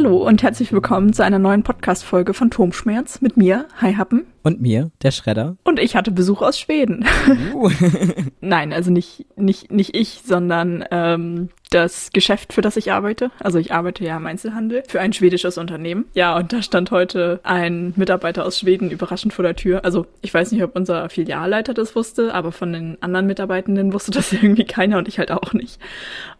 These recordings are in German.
Hallo und herzlich willkommen zu einer neuen Podcast-Folge von Turmschmerz mit mir, Hi Happen. Und mir, der Schredder. Und ich hatte Besuch aus Schweden. Uh. Nein, also nicht, nicht, nicht ich, sondern ähm, das Geschäft, für das ich arbeite. Also ich arbeite ja im Einzelhandel für ein schwedisches Unternehmen. Ja, und da stand heute ein Mitarbeiter aus Schweden überraschend vor der Tür. Also ich weiß nicht, ob unser Filialleiter das wusste, aber von den anderen Mitarbeitenden wusste das irgendwie keiner und ich halt auch nicht.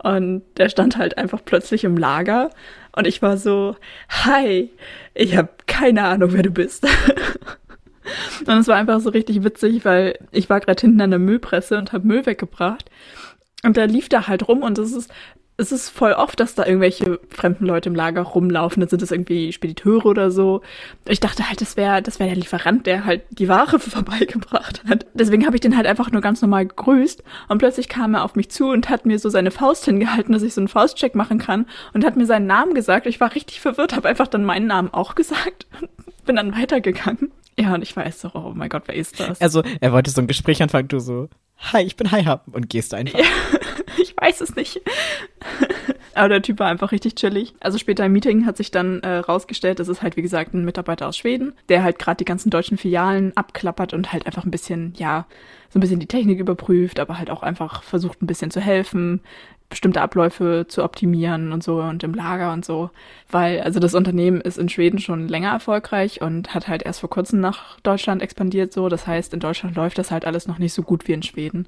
Und der stand halt einfach plötzlich im Lager und ich war so, hi, ich habe keine Ahnung, wer du bist. Und es war einfach so richtig witzig, weil ich war gerade hinten an der Müllpresse und habe Müll weggebracht. Und da lief da halt rum und es ist es ist voll oft, dass da irgendwelche fremden Leute im Lager rumlaufen. Dann sind das irgendwie Spediteure oder so. Ich dachte halt, das wäre das wäre der Lieferant, der halt die Ware vorbeigebracht hat. Deswegen habe ich den halt einfach nur ganz normal gegrüßt. Und plötzlich kam er auf mich zu und hat mir so seine Faust hingehalten, dass ich so einen Faustcheck machen kann. Und hat mir seinen Namen gesagt. Ich war richtig verwirrt, habe einfach dann meinen Namen auch gesagt. Bin dann weitergegangen. Ja, und ich weiß so, oh mein Gott, wer ist das? Also, er wollte so ein Gespräch anfangen, du so, hi, ich bin Hi und gehst einfach. Ja, ich weiß es nicht. Aber der Typ war einfach richtig chillig. Also später im Meeting hat sich dann äh, rausgestellt, das ist halt wie gesagt ein Mitarbeiter aus Schweden, der halt gerade die ganzen deutschen Filialen abklappert und halt einfach ein bisschen, ja, so ein bisschen die Technik überprüft, aber halt auch einfach versucht ein bisschen zu helfen, bestimmte Abläufe zu optimieren und so und im Lager und so. Weil, also das Unternehmen ist in Schweden schon länger erfolgreich und hat halt erst vor kurzem nach Deutschland expandiert so. Das heißt, in Deutschland läuft das halt alles noch nicht so gut wie in Schweden.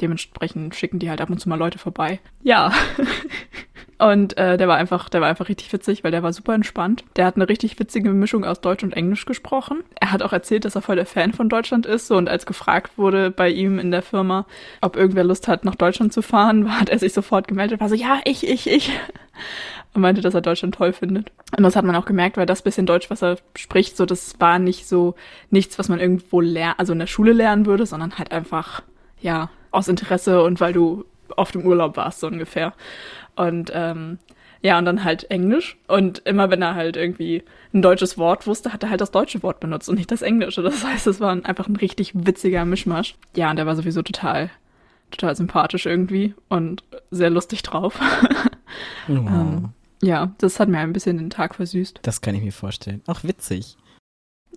Dementsprechend schicken die halt ab und zu mal Leute vorbei. Ja. Und äh, der war einfach, der war einfach richtig witzig, weil der war super entspannt. Der hat eine richtig witzige Mischung aus Deutsch und Englisch gesprochen. Er hat auch erzählt, dass er voll der Fan von Deutschland ist. So, und als gefragt wurde bei ihm in der Firma, ob irgendwer Lust hat, nach Deutschland zu fahren, hat er sich sofort gemeldet, war so, ja, ich, ich, ich. Und meinte, dass er Deutschland toll findet. Und das hat man auch gemerkt, weil das bisschen Deutsch, was er spricht, so, das war nicht so nichts, was man irgendwo lernen, also in der Schule lernen würde, sondern halt einfach, ja, aus Interesse und weil du oft im Urlaub warst, so ungefähr. Und ähm, ja, und dann halt Englisch. Und immer wenn er halt irgendwie ein deutsches Wort wusste, hat er halt das deutsche Wort benutzt und nicht das englische. Das heißt, es war einfach ein richtig witziger Mischmasch. Ja, und der war sowieso total, total sympathisch irgendwie und sehr lustig drauf. oh. ähm, ja, das hat mir ein bisschen den Tag versüßt. Das kann ich mir vorstellen. Auch witzig.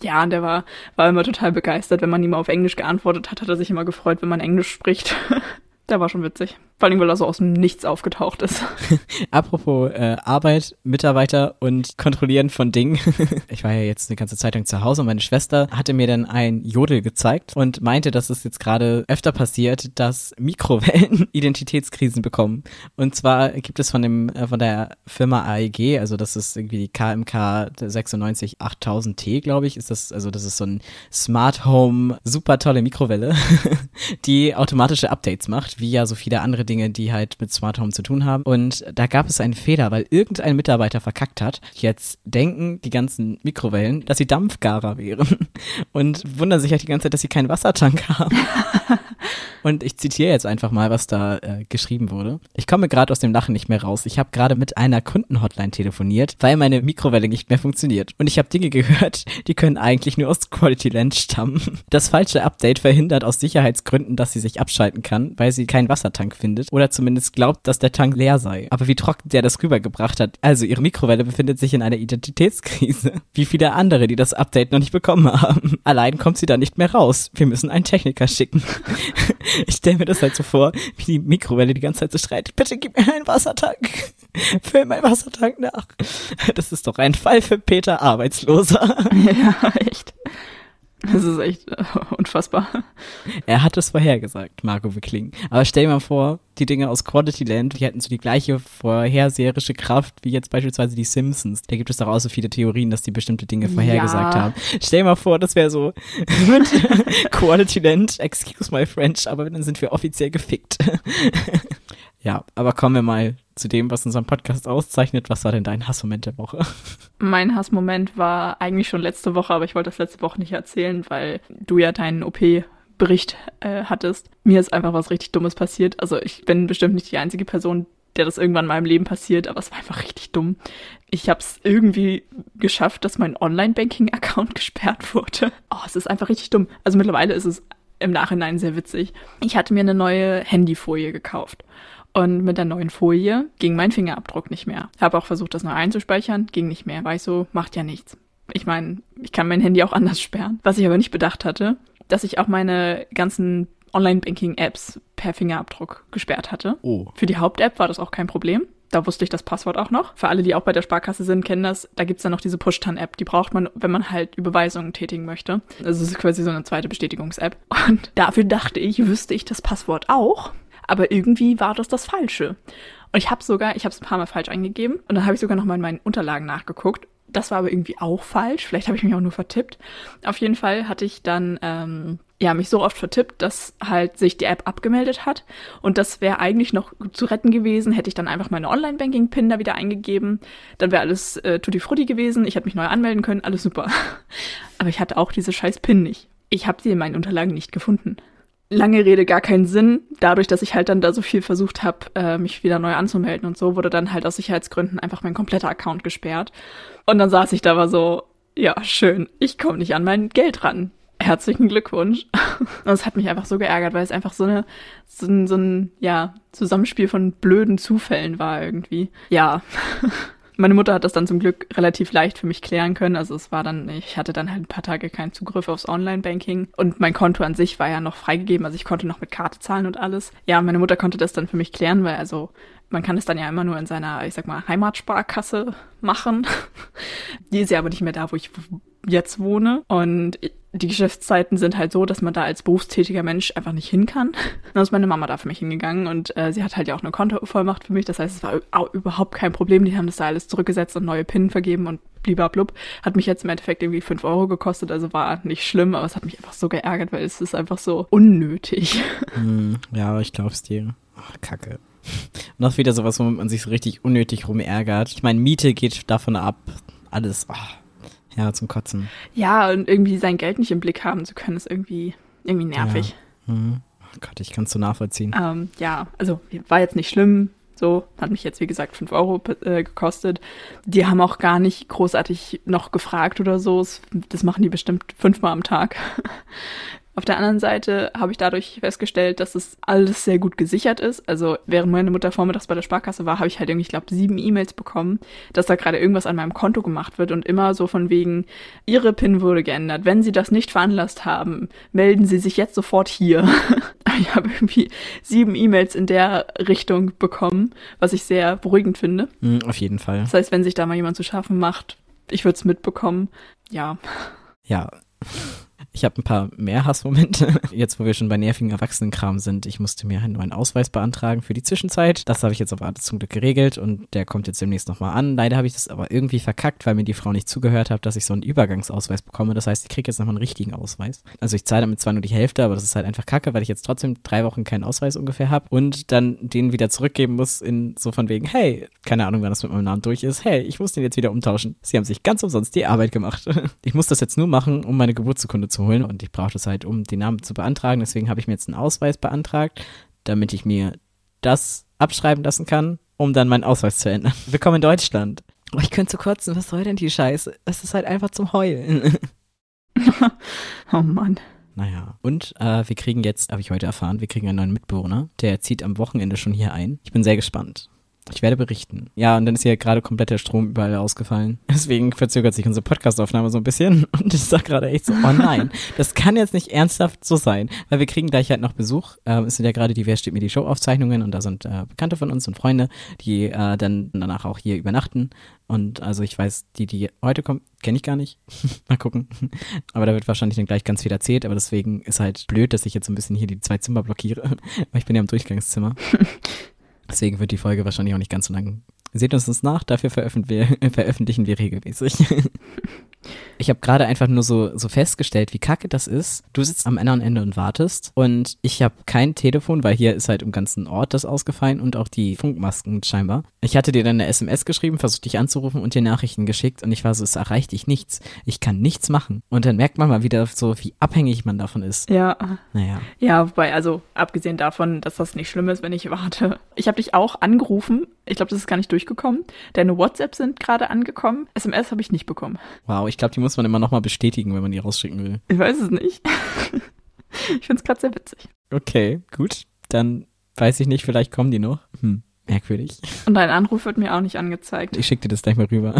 Ja, und der war, war immer total begeistert. Wenn man ihm auf Englisch geantwortet hat, hat er sich immer gefreut, wenn man Englisch spricht. Der war schon witzig. Vor allem, weil er so aus dem Nichts aufgetaucht ist. Apropos äh, Arbeit, Mitarbeiter und Kontrollieren von Dingen. ich war ja jetzt eine ganze Zeit lang zu Hause und meine Schwester hatte mir dann ein Jodel gezeigt und meinte, dass es jetzt gerade öfter passiert, dass Mikrowellen Identitätskrisen bekommen. Und zwar gibt es von dem äh, von der Firma AEG, also das ist irgendwie die KMK 96 8000T, glaube ich, ist das also das ist so ein Smart Home super tolle Mikrowelle, die automatische Updates macht wie ja so viele andere Dinge, die halt mit Smart Home zu tun haben. Und da gab es einen Fehler, weil irgendein Mitarbeiter verkackt hat. Jetzt denken die ganzen Mikrowellen, dass sie Dampfgarer wären und wundern sich halt die ganze Zeit, dass sie keinen Wassertank haben. und ich zitiere jetzt einfach mal, was da äh, geschrieben wurde. Ich komme gerade aus dem Lachen nicht mehr raus. Ich habe gerade mit einer Kundenhotline telefoniert, weil meine Mikrowelle nicht mehr funktioniert. Und ich habe Dinge gehört, die können eigentlich nur aus Quality Land stammen. Das falsche Update verhindert aus Sicherheitsgründen, dass sie sich abschalten kann, weil sie keinen Wassertank findet oder zumindest glaubt, dass der Tank leer sei. Aber wie trocken der das rübergebracht hat. Also ihre Mikrowelle befindet sich in einer Identitätskrise. Wie viele andere, die das Update noch nicht bekommen haben. Allein kommt sie da nicht mehr raus. Wir müssen einen Techniker schicken. ich stelle mir das halt so vor, wie die Mikrowelle die ganze Zeit so schreit, bitte gib mir einen Wassertank. Füll meinen Wassertank nach. Das ist doch ein Fall für Peter Arbeitsloser. Ja, echt. Das ist echt äh, unfassbar. Er hat es vorhergesagt, Marco Wickling. Aber stell dir mal vor, die Dinge aus Quality Land, die hätten so die gleiche vorherseherische Kraft wie jetzt beispielsweise die Simpsons. Da gibt es doch auch so viele Theorien, dass die bestimmte Dinge vorhergesagt ja. haben. Stell dir mal vor, das wäre so mit Quality Land, excuse my French, aber dann sind wir offiziell gefickt. ja, aber kommen wir mal zu dem, was unseren Podcast auszeichnet. Was war denn dein Hassmoment der Woche? Mein Hassmoment war eigentlich schon letzte Woche, aber ich wollte das letzte Woche nicht erzählen, weil du ja deinen OP Bericht äh, hattest. Mir ist einfach was richtig Dummes passiert. Also ich bin bestimmt nicht die einzige Person, der das irgendwann in meinem Leben passiert, aber es war einfach richtig dumm. Ich habe es irgendwie geschafft, dass mein Online-Banking-Account gesperrt wurde. Oh, es ist einfach richtig dumm. Also mittlerweile ist es im Nachhinein sehr witzig. Ich hatte mir eine neue Handyfolie gekauft Und mit der neuen Folie ging mein Fingerabdruck nicht mehr. Habe auch versucht, das neu einzuspeichern, ging nicht mehr. War ich so, macht ja nichts. Ich meine, ich kann mein Handy auch anders sperren. Was ich aber nicht bedacht hatte, dass ich auch meine ganzen Online-Banking-Apps per Fingerabdruck gesperrt hatte. Oh. Für die Haupt-App war das auch kein Problem. Da wusste ich das Passwort auch noch. Für alle, die auch bei der Sparkasse sind, kennen das. Da gibt's dann noch diese Push-Tan-App. Die braucht man, wenn man halt Überweisungen tätigen möchte. Also es ist quasi so eine zweite Bestätigungs-App. Und dafür dachte ich, wüsste ich das Passwort auch. Aber irgendwie war das das Falsche. Und ich habe sogar, ich habe es ein paar Mal falsch eingegeben. Und dann habe ich sogar noch mal in meinen Unterlagen nachgeguckt. Das war aber irgendwie auch falsch. Vielleicht habe ich mich auch nur vertippt. Auf jeden Fall hatte ich dann ähm, ja mich so oft vertippt, dass halt sich die App abgemeldet hat. Und das wäre eigentlich noch zu retten gewesen. Hätte ich dann einfach meine Online-Banking-Pin da wieder eingegeben. Dann wäre alles äh, tutti frutti gewesen. Ich hätte mich neu anmelden können. Alles super. Aber ich hatte auch diese scheiß Pin nicht. Ich habe sie in meinen Unterlagen nicht gefunden lange Rede gar keinen Sinn. Dadurch, dass ich halt dann da so viel versucht habe, äh, mich wieder neu anzumelden und so, wurde dann halt aus Sicherheitsgründen einfach mein kompletter Account gesperrt. Und dann saß ich da war so, ja, schön, ich komme nicht an mein Geld ran. Herzlichen Glückwunsch. Und es hat mich einfach so geärgert, weil es einfach so eine, so ein, so ein, ja, Zusammenspiel von blöden Zufällen war irgendwie. Ja. Meine Mutter hat das dann zum Glück relativ leicht für mich klären können. Also es war dann, ich hatte dann halt ein paar Tage keinen Zugriff aufs Online-Banking und mein Konto an sich war ja noch freigegeben. Also ich konnte noch mit Karte zahlen und alles. Ja, meine Mutter konnte das dann für mich klären, weil also man kann es dann ja immer nur in seiner, ich sag mal, Heimatsparkasse machen. Die ist ja aber nicht mehr da, wo ich jetzt wohne. Und die Geschäftszeiten sind halt so, dass man da als berufstätiger Mensch einfach nicht hin kann. Dann ist meine Mama da für mich hingegangen und äh, sie hat halt ja auch eine Kontovollmacht für mich. Das heißt, es war überhaupt kein Problem. Die haben das da alles zurückgesetzt und neue PIN vergeben und blub. Hat mich jetzt im Endeffekt irgendwie fünf Euro gekostet, also war nicht schlimm, aber es hat mich einfach so geärgert, weil es ist einfach so unnötig. Hm, ja, ich glaub's dir. Ach, Kacke. Noch wieder sowas, womit man sich so richtig unnötig rumärgert. Ich meine, Miete geht davon ab. Alles. Oh ja, zum Kotzen. Ja, und irgendwie sein Geld nicht im Blick haben zu können, ist irgendwie, irgendwie nervig. Ja. Mhm. Oh Gott, ich kann es so nachvollziehen. Ähm, ja, also war jetzt nicht schlimm. So, hat mich jetzt, wie gesagt, 5 Euro äh, gekostet. Die haben auch gar nicht großartig noch gefragt oder so. Das machen die bestimmt fünfmal am Tag. Auf der anderen Seite habe ich dadurch festgestellt, dass es alles sehr gut gesichert ist. Also während meine Mutter vormittags bei der Sparkasse war, habe ich halt irgendwie, ich glaube, sieben E-Mails bekommen, dass da gerade irgendwas an meinem Konto gemacht wird und immer so von wegen, Ihre PIN wurde geändert. Wenn Sie das nicht veranlasst haben, melden Sie sich jetzt sofort hier. ich habe irgendwie sieben E-Mails in der Richtung bekommen, was ich sehr beruhigend finde. Mm, auf jeden Fall. Das heißt, wenn sich da mal jemand zu schaffen macht, ich würde es mitbekommen. Ja. Ja. Ich habe ein paar mehr Hassmomente. Jetzt, wo wir schon bei nervigen Erwachsenenkram sind, ich musste mir einen neuen Ausweis beantragen für die Zwischenzeit. Das habe ich jetzt aber zum Glück geregelt und der kommt jetzt demnächst nochmal an. Leider habe ich das aber irgendwie verkackt, weil mir die Frau nicht zugehört hat, dass ich so einen Übergangsausweis bekomme. Das heißt, ich kriege jetzt nochmal einen richtigen Ausweis. Also ich zahle damit zwar nur die Hälfte, aber das ist halt einfach kacke, weil ich jetzt trotzdem drei Wochen keinen Ausweis ungefähr habe und dann den wieder zurückgeben muss in so von wegen, hey, keine Ahnung, wann das mit meinem Namen durch ist. Hey, ich muss den jetzt wieder umtauschen. Sie haben sich ganz umsonst die Arbeit gemacht. Ich muss das jetzt nur machen, um meine Geburtsurkunde zu holen und ich brauche das halt, um den Namen zu beantragen. Deswegen habe ich mir jetzt einen Ausweis beantragt, damit ich mir das abschreiben lassen kann, um dann meinen Ausweis zu ändern. Willkommen in Deutschland. Oh, ich könnte zu kotzen, was soll denn die Scheiße? Das ist halt einfach zum Heulen. oh Mann. Naja, und äh, wir kriegen jetzt, habe ich heute erfahren, wir kriegen einen neuen Mitbewohner. Der zieht am Wochenende schon hier ein. Ich bin sehr gespannt. Ich werde berichten. Ja, und dann ist hier gerade komplett der Strom überall ausgefallen. Deswegen verzögert sich unsere Podcastaufnahme so ein bisschen. Und ich sag gerade echt so, oh nein, das kann jetzt nicht ernsthaft so sein. Weil wir kriegen gleich halt noch Besuch. Ähm, es sind ja gerade die Wer steht mir die Show-Aufzeichnungen und da sind äh, Bekannte von uns und Freunde, die äh, dann danach auch hier übernachten. Und also ich weiß, die, die heute kommen, kenne ich gar nicht. Mal gucken. Aber da wird wahrscheinlich dann gleich ganz viel erzählt. Aber deswegen ist halt blöd, dass ich jetzt so ein bisschen hier die zwei Zimmer blockiere. Weil ich bin ja im Durchgangszimmer. Deswegen wird die Folge wahrscheinlich auch nicht ganz so lang. Seht uns das nach, dafür veröffentlichen wir, veröffentlichen wir regelmäßig. Ich habe gerade einfach nur so, so festgestellt, wie kacke das ist. Du sitzt am anderen Ende und wartest und ich habe kein Telefon, weil hier ist halt im ganzen Ort das ausgefallen und auch die Funkmasken scheinbar. Ich hatte dir dann eine SMS geschrieben, versucht dich anzurufen und dir Nachrichten geschickt und ich war so, es erreicht dich nichts. Ich kann nichts machen. Und dann merkt man mal wieder so, wie abhängig man davon ist. Ja. Naja. Ja, wobei, also abgesehen davon, dass das nicht schlimm ist, wenn ich warte. Ich habe dich auch angerufen. Ich glaube, das ist gar nicht durchgekommen. Deine WhatsApp sind gerade angekommen. SMS habe ich nicht bekommen. Wow, ich glaube, die muss man immer nochmal bestätigen, wenn man die rausschicken will. Ich weiß es nicht. ich finde es gerade sehr witzig. Okay, gut. Dann weiß ich nicht, vielleicht kommen die noch. Hm. Merkwürdig. Und dein Anruf wird mir auch nicht angezeigt. Ich schicke dir das gleich mal rüber.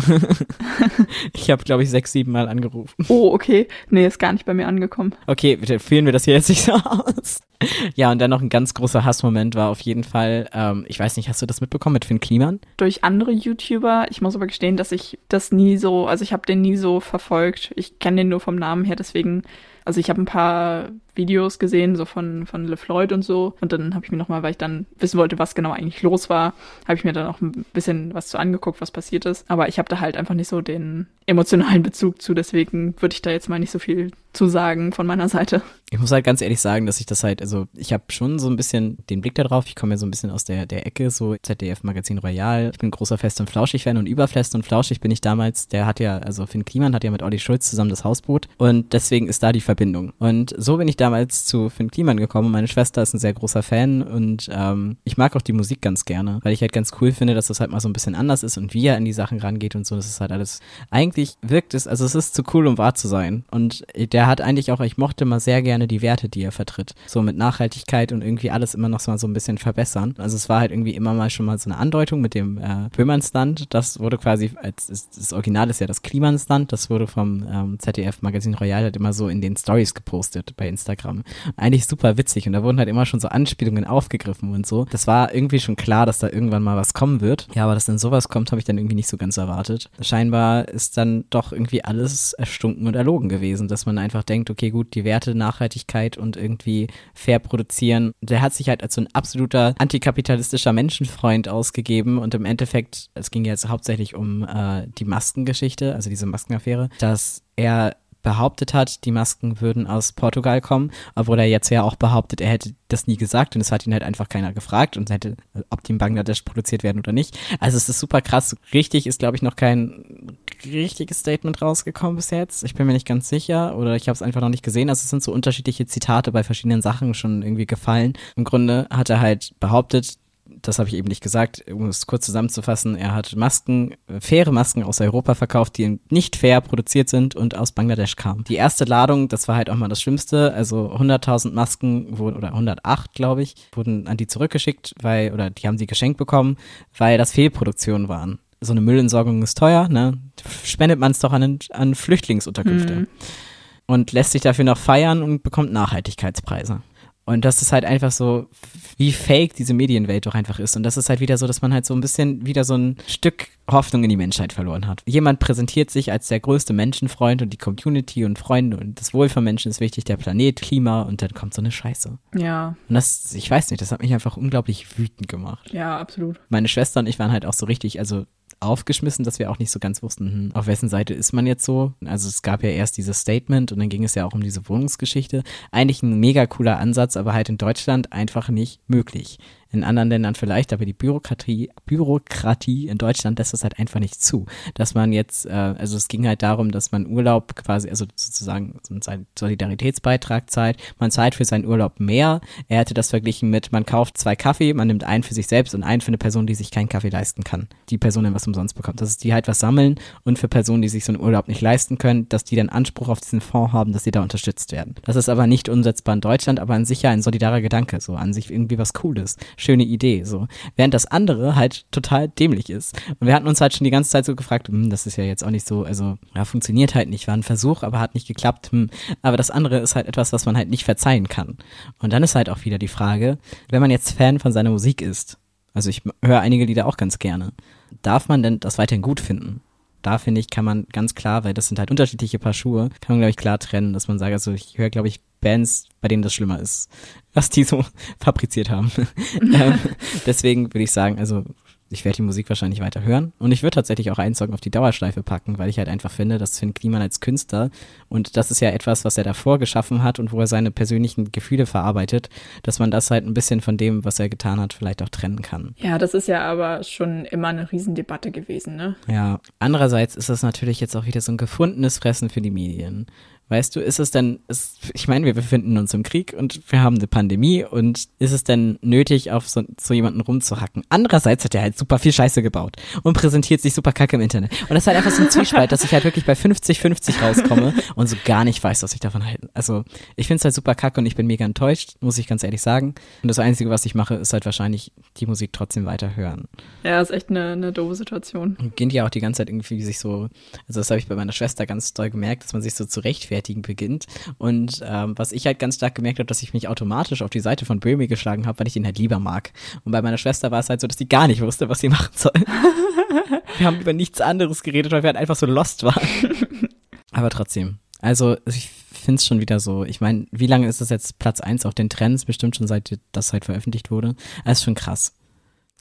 ich habe, glaube ich, sechs, sieben Mal angerufen. Oh, okay. Nee, ist gar nicht bei mir angekommen. Okay, bitte führen wir das hier jetzt nicht so aus. Ja, und dann noch ein ganz großer Hassmoment war auf jeden Fall, ähm, ich weiß nicht, hast du das mitbekommen mit Finn Kliman? Durch andere YouTuber. Ich muss aber gestehen, dass ich das nie so, also ich habe den nie so verfolgt. Ich kenne den nur vom Namen her, deswegen also ich habe ein paar Videos gesehen, so von, von LeFloid und so. Und dann habe ich mir nochmal, weil ich dann wissen wollte, was genau eigentlich los war, habe ich mir dann auch ein bisschen was zu angeguckt, was passiert ist. Aber ich habe da halt einfach nicht so den emotionalen Bezug zu, deswegen würde ich da jetzt mal nicht so viel zu sagen von meiner Seite. Ich muss halt ganz ehrlich sagen, dass ich das halt, also ich habe schon so ein bisschen den Blick darauf. Ich komme ja so ein bisschen aus der, der Ecke, so ZDF Magazin Royal. Ich bin großer Fest- und Flauschig-Fan und über Fest und Flauschig bin ich damals, der hat ja, also Finn Kliman hat ja mit Olli Schulz zusammen das Hausboot und deswegen ist da die Verbindung. Und so bin ich damals zu Finn Kliman gekommen. Meine Schwester ist ein sehr großer Fan und ähm, ich mag auch die Musik ganz gerne, weil ich halt ganz cool finde, dass das halt mal so ein bisschen anders ist und wie er in die Sachen rangeht und so. Das ist halt alles, eigentlich wirkt es, also es ist zu cool, um wahr zu sein. Und der hat eigentlich auch, ich mochte mal sehr gerne die Werte, die er vertritt. So mit Nachhaltigkeit und irgendwie alles immer noch so, so ein bisschen verbessern. Also es war halt irgendwie immer mal schon mal so eine Andeutung mit dem äh, Böhmernsland. Das wurde quasi, als das Original ist ja das Klimansland, das wurde vom ähm, ZDF Magazin Royal halt immer so in den Stories gepostet bei Instagram. Eigentlich super witzig und da wurden halt immer schon so Anspielungen aufgegriffen und so. Das war irgendwie schon klar, dass da irgendwann mal was kommen wird. Ja, aber dass dann sowas kommt, habe ich dann irgendwie nicht so ganz erwartet. Scheinbar ist dann doch irgendwie alles erstunken und erlogen gewesen, dass man einfach denkt, okay, gut, die Werte Nachhaltigkeit und irgendwie fair produzieren. Der hat sich halt als so ein absoluter antikapitalistischer Menschenfreund ausgegeben und im Endeffekt, es ging jetzt hauptsächlich um äh, die Maskengeschichte, also diese Maskenaffäre, dass er behauptet hat, die Masken würden aus Portugal kommen, obwohl er jetzt ja auch behauptet, er hätte das nie gesagt und es hat ihn halt einfach keiner gefragt und hätte, ob die in Bangladesch produziert werden oder nicht. Also es ist super krass. Richtig ist, glaube ich, noch kein richtiges Statement rausgekommen bis jetzt. Ich bin mir nicht ganz sicher oder ich habe es einfach noch nicht gesehen. Also es sind so unterschiedliche Zitate bei verschiedenen Sachen schon irgendwie gefallen. Im Grunde hat er halt behauptet, das habe ich eben nicht gesagt, um es kurz zusammenzufassen, er hat Masken, äh, faire Masken aus Europa verkauft, die nicht fair produziert sind und aus Bangladesch kamen. Die erste Ladung, das war halt auch mal das Schlimmste, also 100.000 Masken wurden, oder 108, glaube ich, wurden an die zurückgeschickt, weil, oder die haben sie geschenkt bekommen, weil das Fehlproduktionen waren. So eine Müllentsorgung ist teuer, ne? Spendet man es doch an, an Flüchtlingsunterkünfte. Mhm. Und lässt sich dafür noch feiern und bekommt Nachhaltigkeitspreise. Und das ist halt einfach so, wie fake diese Medienwelt doch einfach ist. Und das ist halt wieder so, dass man halt so ein bisschen wieder so ein Stück Hoffnung in die Menschheit verloren hat. Jemand präsentiert sich als der größte Menschenfreund und die Community und Freunde und das Wohl von Menschen ist wichtig, der Planet, Klima und dann kommt so eine Scheiße. Ja. Und das, ich weiß nicht, das hat mich einfach unglaublich wütend gemacht. Ja, absolut. Meine Schwester und ich waren halt auch so richtig, also aufgeschmissen, dass wir auch nicht so ganz wussten, hm, auf wessen Seite ist man jetzt so. Also es gab ja erst dieses Statement und dann ging es ja auch um diese Wohnungsgeschichte. Eigentlich ein mega cooler Ansatz, aber halt in Deutschland einfach nicht möglich in anderen Ländern vielleicht, aber die Bürokratie, Bürokratie in Deutschland lässt das halt einfach nicht zu. Dass man jetzt, äh, also es ging halt darum, dass man Urlaub quasi, also sozusagen so einen Solidaritätsbeitrag zahlt, man zahlt für seinen Urlaub mehr. Er hätte das verglichen mit, man kauft zwei Kaffee, man nimmt einen für sich selbst und einen für eine Person, die sich keinen Kaffee leisten kann. Die Person dann was umsonst bekommt. Dass die halt was sammeln und für Personen, die sich so einen Urlaub nicht leisten können, dass die dann Anspruch auf diesen Fonds haben, dass sie da unterstützt werden. Das ist aber nicht umsetzbar in Deutschland, aber an sich ja ein solidarer Gedanke, so an sich irgendwie was Cooles schöne Idee, so. Während das andere halt total dämlich ist. Und wir hatten uns halt schon die ganze Zeit so gefragt, hm, das ist ja jetzt auch nicht so, also, ja, funktioniert halt nicht, war ein Versuch, aber hat nicht geklappt, hm. Aber das andere ist halt etwas, was man halt nicht verzeihen kann. Und dann ist halt auch wieder die Frage, wenn man jetzt Fan von seiner Musik ist, also ich höre einige Lieder auch ganz gerne, darf man denn das weiterhin gut finden? da finde ich, kann man ganz klar, weil das sind halt unterschiedliche Paar Schuhe, kann man, glaube ich, klar trennen, dass man sagt, also ich höre, glaube ich, Bands, bei denen das schlimmer ist, was die so fabriziert haben. ähm, deswegen würde ich sagen, also ich werde die Musik wahrscheinlich weiter hören. Und ich würde tatsächlich auch einen Song auf die Dauerschleife packen, weil ich halt einfach finde, dass Finn Kliman als Künstler, und das ist ja etwas, was er davor geschaffen hat und wo er seine persönlichen Gefühle verarbeitet, dass man das halt ein bisschen von dem, was er getan hat, vielleicht auch trennen kann. Ja, das ist ja aber schon immer eine Riesendebatte gewesen, ne? Ja. Andererseits ist das natürlich jetzt auch wieder so ein gefundenes Fressen für die Medien Weißt du, ist es denn, ist, ich meine, wir befinden uns im Krieg und wir haben eine Pandemie und ist es denn nötig, auf so, so jemanden rumzuhacken? Andererseits hat er halt super viel Scheiße gebaut und präsentiert sich super kacke im Internet. Und das ist halt einfach so ein Zwiespalt, dass ich halt wirklich bei 50-50 rauskomme und so gar nicht weiß, was ich davon halte. Also, ich finde es halt super kacke und ich bin mega enttäuscht, muss ich ganz ehrlich sagen. Und das Einzige, was ich mache, ist halt wahrscheinlich die Musik trotzdem weiter hören. Ja, ist echt eine, eine doofe Situation. Und geht ja auch die ganze Zeit irgendwie sich so, also das habe ich bei meiner Schwester ganz doll gemerkt, dass man sich so zu rechtfertigen beginnt. Und ähm, was ich halt ganz stark gemerkt habe, dass ich mich automatisch auf die Seite von Böhmi geschlagen habe, weil ich ihn halt lieber mag. Und bei meiner Schwester war es halt so, dass sie gar nicht wusste, was sie machen soll. wir haben über nichts anderes geredet, weil wir halt einfach so lost waren. Aber trotzdem. Also ich finde es schon wieder so. Ich meine, wie lange ist das jetzt Platz 1 auf den Trends? Bestimmt schon seit das halt veröffentlicht wurde. Das ist schon krass.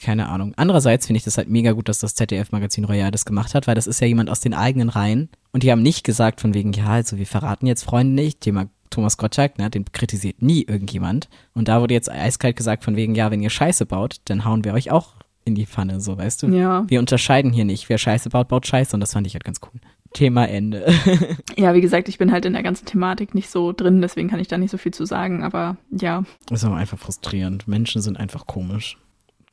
Keine Ahnung. Andererseits finde ich das halt mega gut, dass das ZDF-Magazin Royal das gemacht hat, weil das ist ja jemand aus den eigenen Reihen. Und die haben nicht gesagt von wegen, ja, also wir verraten jetzt Freunde nicht. Thema Thomas Gottschalk, ne, den kritisiert nie irgendjemand. Und da wurde jetzt eiskalt gesagt von wegen, ja, wenn ihr Scheiße baut, dann hauen wir euch auch in die Pfanne, so weißt du. Ja. Wir unterscheiden hier nicht. Wer Scheiße baut, baut Scheiße. Und das fand ich halt ganz cool. Thema Ende. Ja, wie gesagt, ich bin halt in der ganzen Thematik nicht so drin, deswegen kann ich da nicht so viel zu sagen, aber ja. Das ist aber einfach frustrierend. Menschen sind einfach komisch.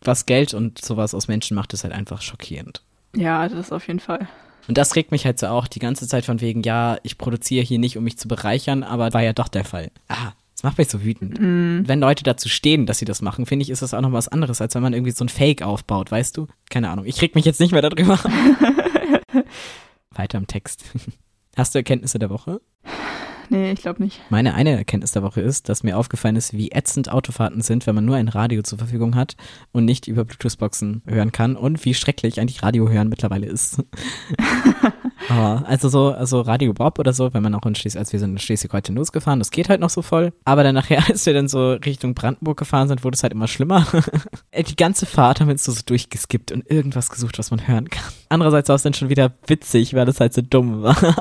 Was Geld und sowas aus Menschen macht, ist halt einfach schockierend. Ja, das auf jeden Fall. Und das regt mich halt so auch die ganze Zeit von wegen, ja, ich produziere hier nicht, um mich zu bereichern, aber war ja doch der Fall. Ah, das macht mich so wütend. Mm. Wenn Leute dazu stehen, dass sie das machen, finde ich, ist das auch noch was anderes, als wenn man irgendwie so ein Fake aufbaut, weißt du? Keine Ahnung. Ich reg mich jetzt nicht mehr darüber. Weiter im Text. Hast du Erkenntnisse der Woche? Nee, ich glaube nicht. Meine eine Erkenntnis der Woche ist, dass mir aufgefallen ist, wie ätzend Autofahrten sind, wenn man nur ein Radio zur Verfügung hat und nicht über Bluetooth-Boxen hören kann und wie schrecklich eigentlich Radio hören mittlerweile ist. Aber also so, also Radio Bob oder so, wenn man auch in Schleswig, als wir sind in Schleswig-Holstein losgefahren, das geht halt noch so voll. Aber dann nachher, als wir dann so Richtung Brandenburg gefahren sind, wurde es halt immer schlimmer. Die ganze Fahrt haben wir uns so, so durchgeskippt und irgendwas gesucht, was man hören kann. Andererseits war es dann schon wieder witzig, weil es halt so dumm war.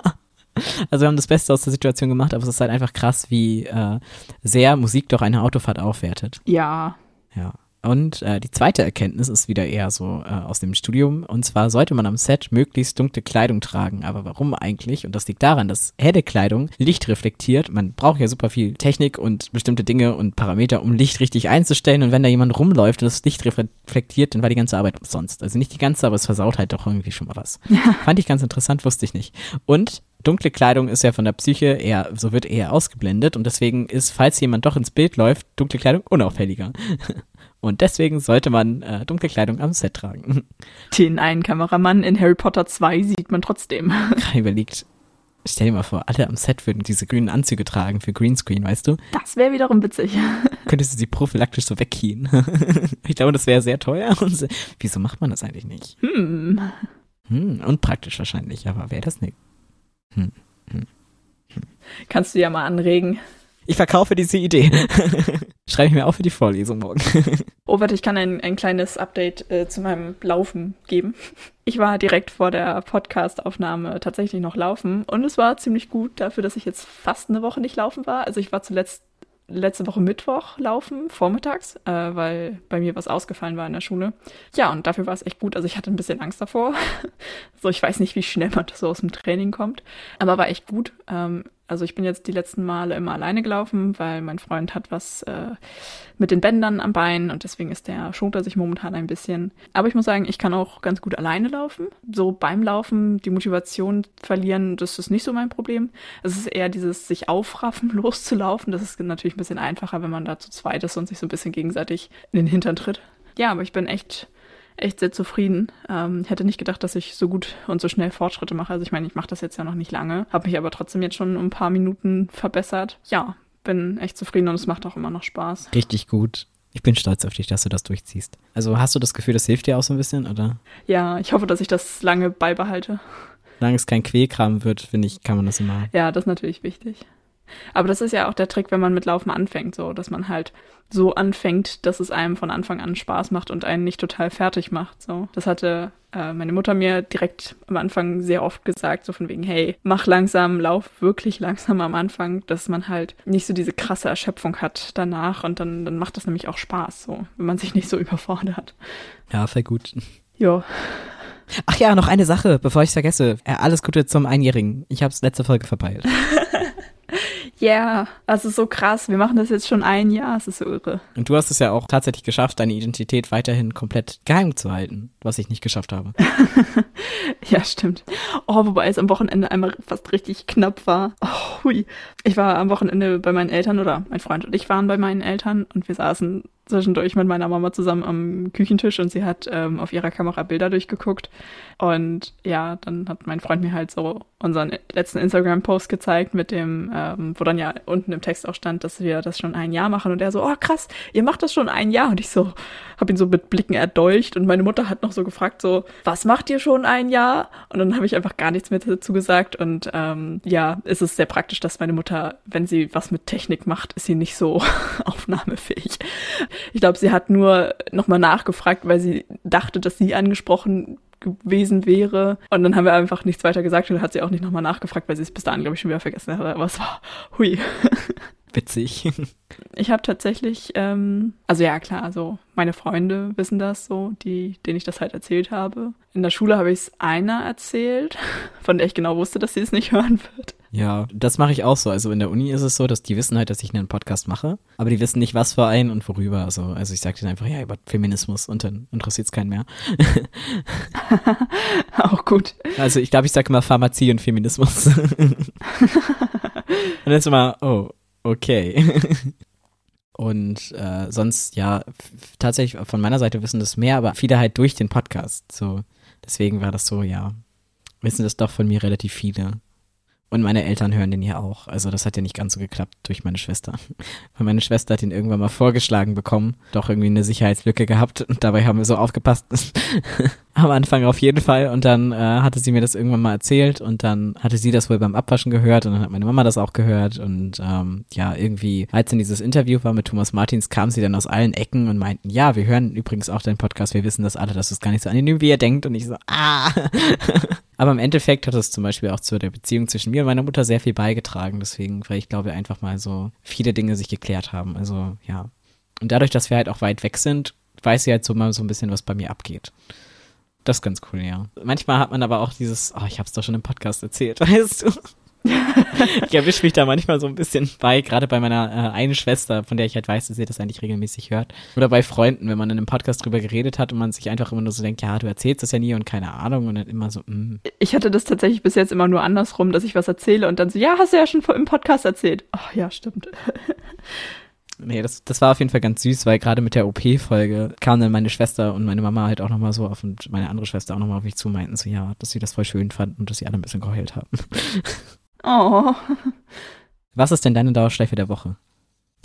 Also wir haben das Beste aus der Situation gemacht, aber es ist halt einfach krass, wie äh, sehr Musik doch eine Autofahrt aufwertet. Ja. Ja. Und äh, die zweite Erkenntnis ist wieder eher so äh, aus dem Studium. Und zwar sollte man am Set möglichst dunkle Kleidung tragen. Aber warum eigentlich? Und das liegt daran, dass helle Kleidung Licht reflektiert. Man braucht ja super viel Technik und bestimmte Dinge und Parameter, um Licht richtig einzustellen. Und wenn da jemand rumläuft und das Licht reflektiert, dann war die ganze Arbeit umsonst. Also nicht die ganze, aber es versaut halt doch irgendwie schon mal was. Fand ich ganz interessant, wusste ich nicht. Und dunkle Kleidung ist ja von der Psyche eher, so wird eher ausgeblendet und deswegen ist, falls jemand doch ins Bild läuft, dunkle Kleidung unauffälliger. Und deswegen sollte man äh, dunkle Kleidung am Set tragen. Den einen Kameramann in Harry Potter 2 sieht man trotzdem. Gerade überlegt, stell dir mal vor, alle am Set würden diese grünen Anzüge tragen für Greenscreen, weißt du? Das wäre wiederum witzig. Könntest du sie prophylaktisch so wegkien. ich glaube, das wäre sehr teuer. Und se- wieso macht man das eigentlich nicht? Hm. Hm, und praktisch wahrscheinlich, aber wäre das nicht. Kannst du ja mal anregen. Ich verkaufe diese Idee. Schreibe ich mir auch für die Vorlesung morgen. Oh, warte, ich kann ein, ein kleines Update äh, zu meinem Laufen geben. Ich war direkt vor der Podcast-Aufnahme tatsächlich noch laufen und es war ziemlich gut dafür, dass ich jetzt fast eine Woche nicht laufen war. Also ich war zuletzt letzte Woche Mittwoch laufen, vormittags, äh, weil bei mir was ausgefallen war in der Schule. Ja, und dafür war es echt gut. Also ich hatte ein bisschen Angst davor. so, ich weiß nicht, wie schnell man so aus dem Training kommt, aber war echt gut. Ähm, also ich bin jetzt die letzten Male immer alleine gelaufen, weil mein Freund hat was äh, mit den Bändern am Bein und deswegen ist der schont er sich momentan ein bisschen. Aber ich muss sagen, ich kann auch ganz gut alleine laufen. So beim Laufen die Motivation verlieren, das ist nicht so mein Problem. Es ist eher dieses sich aufraffen, loszulaufen. Das ist natürlich ein bisschen einfacher, wenn man da zu zweit ist und sich so ein bisschen gegenseitig in den Hintern tritt. Ja, aber ich bin echt echt sehr zufrieden. Ähm, ich hätte nicht gedacht, dass ich so gut und so schnell Fortschritte mache. Also ich meine, ich mache das jetzt ja noch nicht lange, habe mich aber trotzdem jetzt schon um ein paar Minuten verbessert. Ja, bin echt zufrieden und es macht auch immer noch Spaß. Richtig gut. Ich bin stolz auf dich, dass du das durchziehst. Also hast du das Gefühl, das hilft dir auch so ein bisschen, oder? Ja, ich hoffe, dass ich das lange beibehalte. Solange es kein Quälkram wird, finde ich, kann man das immer. Ja, das ist natürlich wichtig. Aber das ist ja auch der Trick, wenn man mit Laufen anfängt, so, dass man halt so anfängt, dass es einem von Anfang an Spaß macht und einen nicht total fertig macht. So, das hatte äh, meine Mutter mir direkt am Anfang sehr oft gesagt, so von wegen, hey, mach langsam, lauf wirklich langsam am Anfang, dass man halt nicht so diese krasse Erschöpfung hat danach und dann, dann macht das nämlich auch Spaß, so, wenn man sich nicht so überfordert. Ja, voll gut. Ja, Ach ja, noch eine Sache, bevor ich vergesse. Äh, alles Gute zum Einjährigen. Ich habe es letzte Folge verpeilt. Ja, yeah, das ist so krass. Wir machen das jetzt schon ein Jahr. Es ist so irre. Und du hast es ja auch tatsächlich geschafft, deine Identität weiterhin komplett geheim zu halten, was ich nicht geschafft habe. ja, stimmt. Oh, wobei es am Wochenende einmal fast richtig knapp war. Oh, hui. Ich war am Wochenende bei meinen Eltern oder mein Freund und ich waren bei meinen Eltern und wir saßen zwischendurch mit meiner Mama zusammen am Küchentisch und sie hat ähm, auf ihrer Kamera Bilder durchgeguckt. Und ja, dann hat mein Freund mir halt so unseren letzten Instagram-Post gezeigt mit dem, ähm, wo dann ja unten im Text auch stand, dass wir das schon ein Jahr machen. Und er so, oh krass, ihr macht das schon ein Jahr. Und ich so, habe ihn so mit Blicken erdolcht. Und meine Mutter hat noch so gefragt, so, was macht ihr schon ein Jahr? Und dann habe ich einfach gar nichts mehr dazu gesagt. Und ähm, ja, es ist sehr praktisch, dass meine Mutter, wenn sie was mit Technik macht, ist sie nicht so aufnahmefähig. Ich glaube, sie hat nur nochmal nachgefragt, weil sie dachte, dass sie angesprochen gewesen wäre. Und dann haben wir einfach nichts weiter gesagt und hat sie auch nicht nochmal nachgefragt, weil sie es bis dahin, glaube ich, schon wieder vergessen hat. Aber es war hui. Witzig. Ich habe tatsächlich, ähm, also ja klar, also meine Freunde wissen das so, die, denen ich das halt erzählt habe. In der Schule habe ich es einer erzählt, von der ich genau wusste, dass sie es nicht hören wird. Ja, das mache ich auch so. Also in der Uni ist es so, dass die wissen halt, dass ich einen Podcast mache, aber die wissen nicht, was für einen und worüber. Also, also ich sage denen einfach, ja, über Feminismus und dann interessiert es keinen mehr. auch gut. Also ich glaube, ich sage immer Pharmazie und Feminismus. und dann ist immer, oh, okay. Und äh, sonst, ja, tatsächlich von meiner Seite wissen das mehr, aber viele halt durch den Podcast. So, deswegen war das so, ja, wissen das doch von mir relativ viele. Und meine Eltern hören den ja auch. Also das hat ja nicht ganz so geklappt durch meine Schwester. Weil meine Schwester hat ihn irgendwann mal vorgeschlagen bekommen. Doch irgendwie eine Sicherheitslücke gehabt. Und dabei haben wir so aufgepasst. Am Anfang auf jeden Fall. Und dann äh, hatte sie mir das irgendwann mal erzählt. Und dann hatte sie das wohl beim Abwaschen gehört. Und dann hat meine Mama das auch gehört. Und ähm, ja, irgendwie, als dann dieses Interview war mit Thomas Martins, kam sie dann aus allen Ecken und meinten, ja, wir hören übrigens auch deinen Podcast. Wir wissen das alle, dass es gar nicht so anonym, wie ihr denkt. Und ich so, ah. Aber im Endeffekt hat es zum Beispiel auch zu der Beziehung zwischen mir und meiner Mutter sehr viel beigetragen. Deswegen, weil ich glaube, einfach mal so viele Dinge sich geklärt haben. Also ja. Und dadurch, dass wir halt auch weit weg sind, weiß sie halt so mal so ein bisschen, was bei mir abgeht. Das ist ganz cool, ja. Manchmal hat man aber auch dieses, oh, ich hab's doch schon im Podcast erzählt, weißt du? Ich erwische mich da manchmal so ein bisschen bei, gerade bei meiner äh, einen Schwester, von der ich halt weiß, dass sie das eigentlich regelmäßig hört. Oder bei Freunden, wenn man in einem Podcast drüber geredet hat und man sich einfach immer nur so denkt, ja, du erzählst das ja nie und keine Ahnung und dann immer so, mm. Ich hatte das tatsächlich bis jetzt immer nur andersrum, dass ich was erzähle und dann so, ja, hast du ja schon im Podcast erzählt. Ach ja, stimmt. Nee, das, das war auf jeden Fall ganz süß, weil gerade mit der OP-Folge kam dann meine Schwester und meine Mama halt auch nochmal so auf und meine andere Schwester auch nochmal auf mich zu, meinten so, ja, dass sie das voll schön fanden und dass sie alle ein bisschen geheult haben. Oh. Was ist denn deine Dauerschleife der Woche?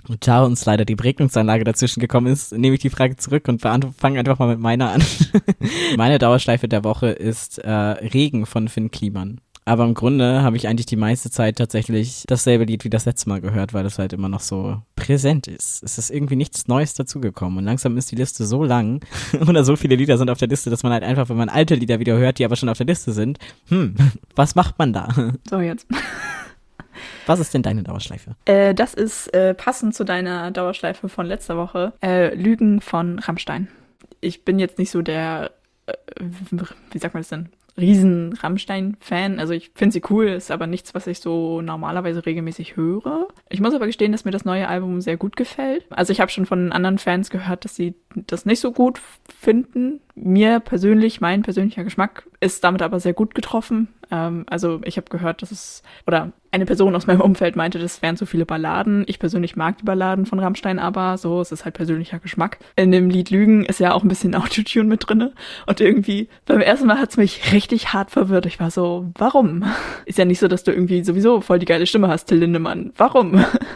Und da uns leider die Beregnungsanlage dazwischen gekommen ist, nehme ich die Frage zurück und fange einfach mal mit meiner an. Meine Dauerschleife der Woche ist äh, Regen von Finn Kliman. Aber im Grunde habe ich eigentlich die meiste Zeit tatsächlich dasselbe Lied wie das letzte Mal gehört, weil das halt immer noch so präsent ist. Es ist irgendwie nichts Neues dazugekommen und langsam ist die Liste so lang oder so viele Lieder sind auf der Liste, dass man halt einfach, wenn man alte Lieder wieder hört, die aber schon auf der Liste sind, hm, was macht man da? So jetzt. Was ist denn deine Dauerschleife? Äh, das ist äh, passend zu deiner Dauerschleife von letzter Woche. Äh, Lügen von Rammstein. Ich bin jetzt nicht so der, äh, wie sagt man das denn? Riesen Rammstein-Fan. Also ich finde sie cool, ist aber nichts, was ich so normalerweise regelmäßig höre. Ich muss aber gestehen, dass mir das neue Album sehr gut gefällt. Also ich habe schon von anderen Fans gehört, dass sie das nicht so gut finden. Mir persönlich, mein persönlicher Geschmack ist damit aber sehr gut getroffen. Ähm, also ich habe gehört, dass es, oder eine Person aus meinem Umfeld meinte, das wären zu viele Balladen. Ich persönlich mag die Balladen von Rammstein aber, so, es ist halt persönlicher Geschmack. In dem Lied Lügen ist ja auch ein bisschen Autotune mit drinne und irgendwie beim ersten Mal hat's mich richtig hart verwirrt. Ich war so, warum? Ist ja nicht so, dass du irgendwie sowieso voll die geile Stimme hast, Till Lindemann. Warum?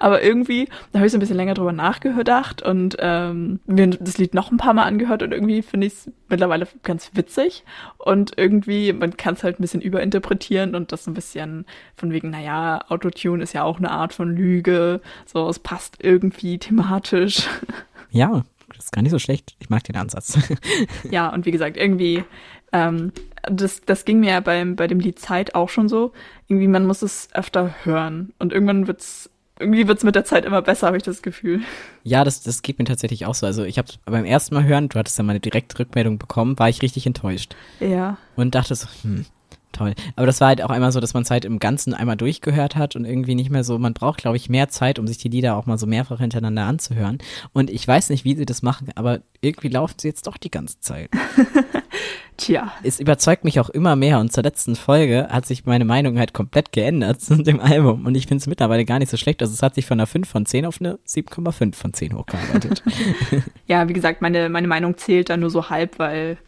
Aber irgendwie, da habe ich so ein bisschen länger drüber nachgedacht und ähm, mir das Lied noch ein paar Mal angehört und irgendwie finde ich es mittlerweile ganz witzig. Und irgendwie, man kann es halt ein bisschen überinterpretieren und das ein bisschen von wegen, naja, Autotune ist ja auch eine Art von Lüge. So, es passt irgendwie thematisch. Ja, das ist gar nicht so schlecht. Ich mag den Ansatz. ja, und wie gesagt, irgendwie ähm, das, das ging mir ja beim, bei dem Lied Zeit auch schon so. Irgendwie, man muss es öfter hören. Und irgendwann wird's irgendwie wird es mit der Zeit immer besser, habe ich das Gefühl. Ja, das, das geht mir tatsächlich auch so. Also ich habe beim ersten Mal hören, du hattest ja mal eine direkte Rückmeldung bekommen, war ich richtig enttäuscht. Ja. Und dachte so, hm, toll. Aber das war halt auch einmal so, dass man es halt im Ganzen einmal durchgehört hat und irgendwie nicht mehr so, man braucht, glaube ich, mehr Zeit, um sich die Lieder auch mal so mehrfach hintereinander anzuhören. Und ich weiß nicht, wie sie das machen, aber irgendwie laufen sie jetzt doch die ganze Zeit. Tja. Es überzeugt mich auch immer mehr und zur letzten Folge hat sich meine Meinung halt komplett geändert zu dem Album und ich finde es mittlerweile gar nicht so schlecht. Also es hat sich von einer 5 von 10 auf eine 7,5 von 10 hochgearbeitet. ja, wie gesagt, meine, meine Meinung zählt da nur so halb, weil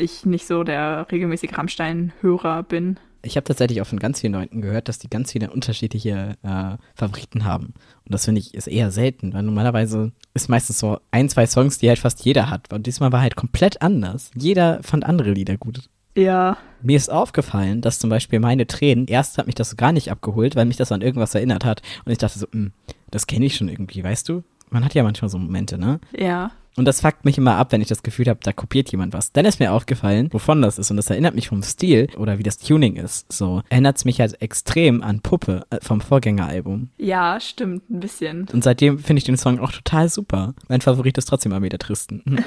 ich nicht so der regelmäßige Rammstein-Hörer bin. Ich habe tatsächlich auch von ganz vielen Leuten gehört, dass die ganz viele unterschiedliche äh, Favoriten haben. Und das finde ich ist eher selten, weil normalerweise ist meistens so ein, zwei Songs, die halt fast jeder hat. Und diesmal war halt komplett anders. Jeder fand andere Lieder gut. Ja. Mir ist aufgefallen, dass zum Beispiel meine Tränen, erst hat mich das gar nicht abgeholt, weil mich das an irgendwas erinnert hat. Und ich dachte so, hm, das kenne ich schon irgendwie, weißt du? Man hat ja manchmal so Momente, ne? Ja. Und das fuckt mich immer ab, wenn ich das Gefühl habe, da kopiert jemand was. Dann ist mir aufgefallen, wovon das ist. Und das erinnert mich vom Stil oder wie das Tuning ist. So erinnert es mich halt extrem an Puppe äh, vom Vorgängeralbum. Ja, stimmt, ein bisschen. Und seitdem finde ich den Song auch total super. Mein Favorit ist trotzdem Armee der Tristen.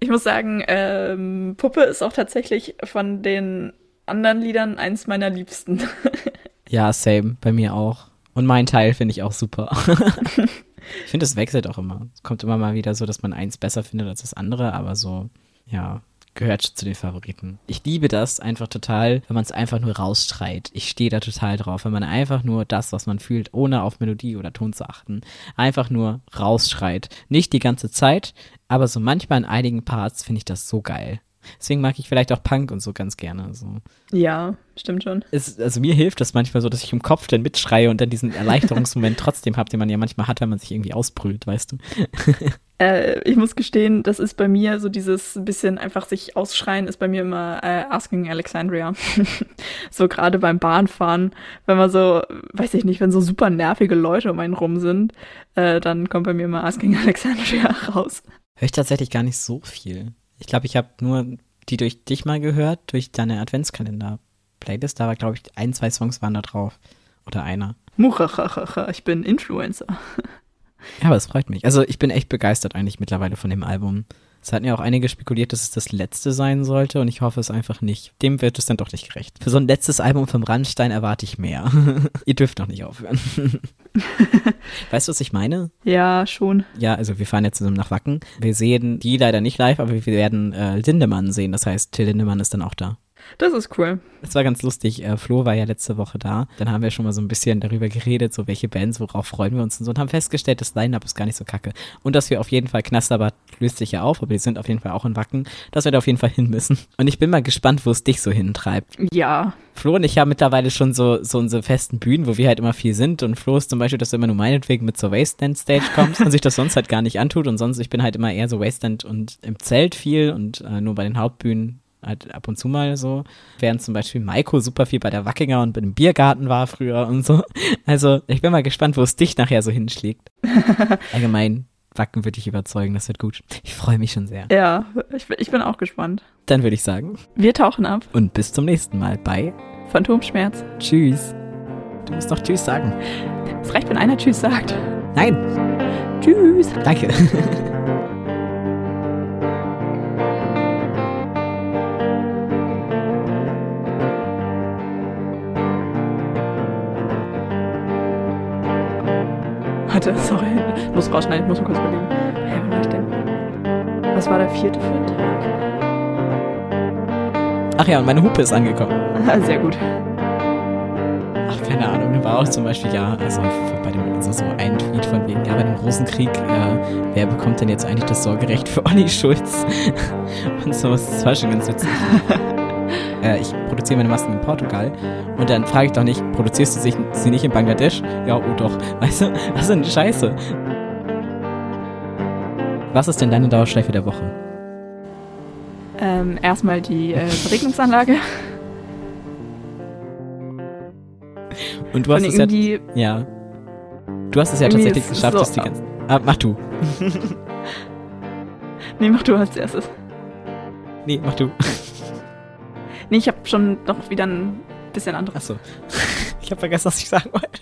ich muss sagen, ähm, Puppe ist auch tatsächlich von den anderen Liedern eins meiner Liebsten. ja, same. Bei mir auch. Und mein Teil finde ich auch super. Ich finde, es wechselt auch immer. Es kommt immer mal wieder so, dass man eins besser findet als das andere, aber so, ja, gehört zu den Favoriten. Ich liebe das einfach total, wenn man es einfach nur rausschreit. Ich stehe da total drauf, wenn man einfach nur das, was man fühlt, ohne auf Melodie oder Ton zu achten, einfach nur rausschreit. Nicht die ganze Zeit, aber so manchmal in einigen Parts finde ich das so geil. Deswegen mag ich vielleicht auch Punk und so ganz gerne. So. Ja, stimmt schon. Es, also mir hilft das manchmal so, dass ich im Kopf dann mitschreie und dann diesen Erleichterungsmoment trotzdem habe, den man ja manchmal hat, wenn man sich irgendwie ausbrüllt, weißt du. äh, ich muss gestehen, das ist bei mir so dieses bisschen einfach sich ausschreien, ist bei mir immer äh, Asking Alexandria. so gerade beim Bahnfahren, wenn man so, weiß ich nicht, wenn so super nervige Leute um einen rum sind, äh, dann kommt bei mir immer Asking Alexandria raus. Hör ich tatsächlich gar nicht so viel. Ich glaube, ich habe nur die durch dich mal gehört, durch deine Adventskalender-Playlist. Da war, glaube ich, ein, zwei Songs waren da drauf. Oder einer. Muchachachacha, ich bin Influencer. Ja, aber es freut mich. Also ich bin echt begeistert eigentlich mittlerweile von dem Album. Es hatten ja auch einige spekuliert, dass es das letzte sein sollte und ich hoffe es einfach nicht. Dem wird es dann doch nicht gerecht. Für so ein letztes Album vom Randstein erwarte ich mehr. Ihr dürft noch nicht aufhören. weißt du, was ich meine? Ja, schon. Ja, also wir fahren jetzt zusammen nach Wacken. Wir sehen die leider nicht live, aber wir werden äh, Lindemann sehen. Das heißt, Till Lindemann ist dann auch da. Das ist cool. Es war ganz lustig. Äh, Flo war ja letzte Woche da. Dann haben wir schon mal so ein bisschen darüber geredet, so welche Bands, worauf freuen wir uns und so und haben festgestellt, das Line-Up ist gar nicht so kacke. Und dass wir auf jeden Fall, Knasterbad löst sich ja auf, aber wir sind auf jeden Fall auch in Wacken, dass wir da auf jeden Fall hin müssen. Und ich bin mal gespannt, wo es dich so hintreibt. Ja. Flo und ich haben mittlerweile schon so, so unsere festen Bühnen, wo wir halt immer viel sind. Und Flo ist zum Beispiel, dass du immer nur meinetwegen mit zur Wasteland Stage kommst und sich das sonst halt gar nicht antut. Und sonst, ich bin halt immer eher so Wasteland und im Zelt viel und äh, nur bei den Hauptbühnen halt ab und zu mal so. Während zum Beispiel Maiko super viel bei der Wackinger und dem Biergarten war früher und so. Also ich bin mal gespannt, wo es dich nachher so hinschlägt. Allgemein, Wacken würde dich überzeugen, das wird gut. Ich freue mich schon sehr. Ja, ich, ich bin auch gespannt. Dann würde ich sagen. Wir tauchen ab. Und bis zum nächsten Mal bei Phantomschmerz. Tschüss. Du musst doch Tschüss sagen. Es reicht, wenn einer Tschüss sagt. Nein. Tschüss. Danke. Warte, sorry. Ich muss rausschneiden, ich muss mal kurz überlegen. Hä, wann war ich denn? Was war der vierte für ein Tag? Ach ja, und meine Hupe ist angekommen. Sehr gut. Ach, keine Ahnung, da war auch zum Beispiel, ja, also bei dem, also so ein Tweet von wegen, ja, bei dem großen Krieg, äh, wer bekommt denn jetzt eigentlich das Sorgerecht für Olli Schulz? Und so, das war schon ganz witzig. Äh, ich produziere meine Masken in Portugal und dann frage ich doch nicht, produzierst du sie nicht in Bangladesch? Ja, oh doch. Weißt du, was ist denn Scheiße? Was ist denn deine Dauerschleife der Woche? Ähm, erstmal die äh, Verregnungsanlage. Und du hast es ja, ja. Du hast es ja tatsächlich geschafft, so, dass die ganzen. Ah, mach du. nee, mach du als erstes. Nee, mach du. Nee, ich habe schon noch wieder ein bisschen anderes. Achso. Ich habe vergessen, was ich sagen wollte.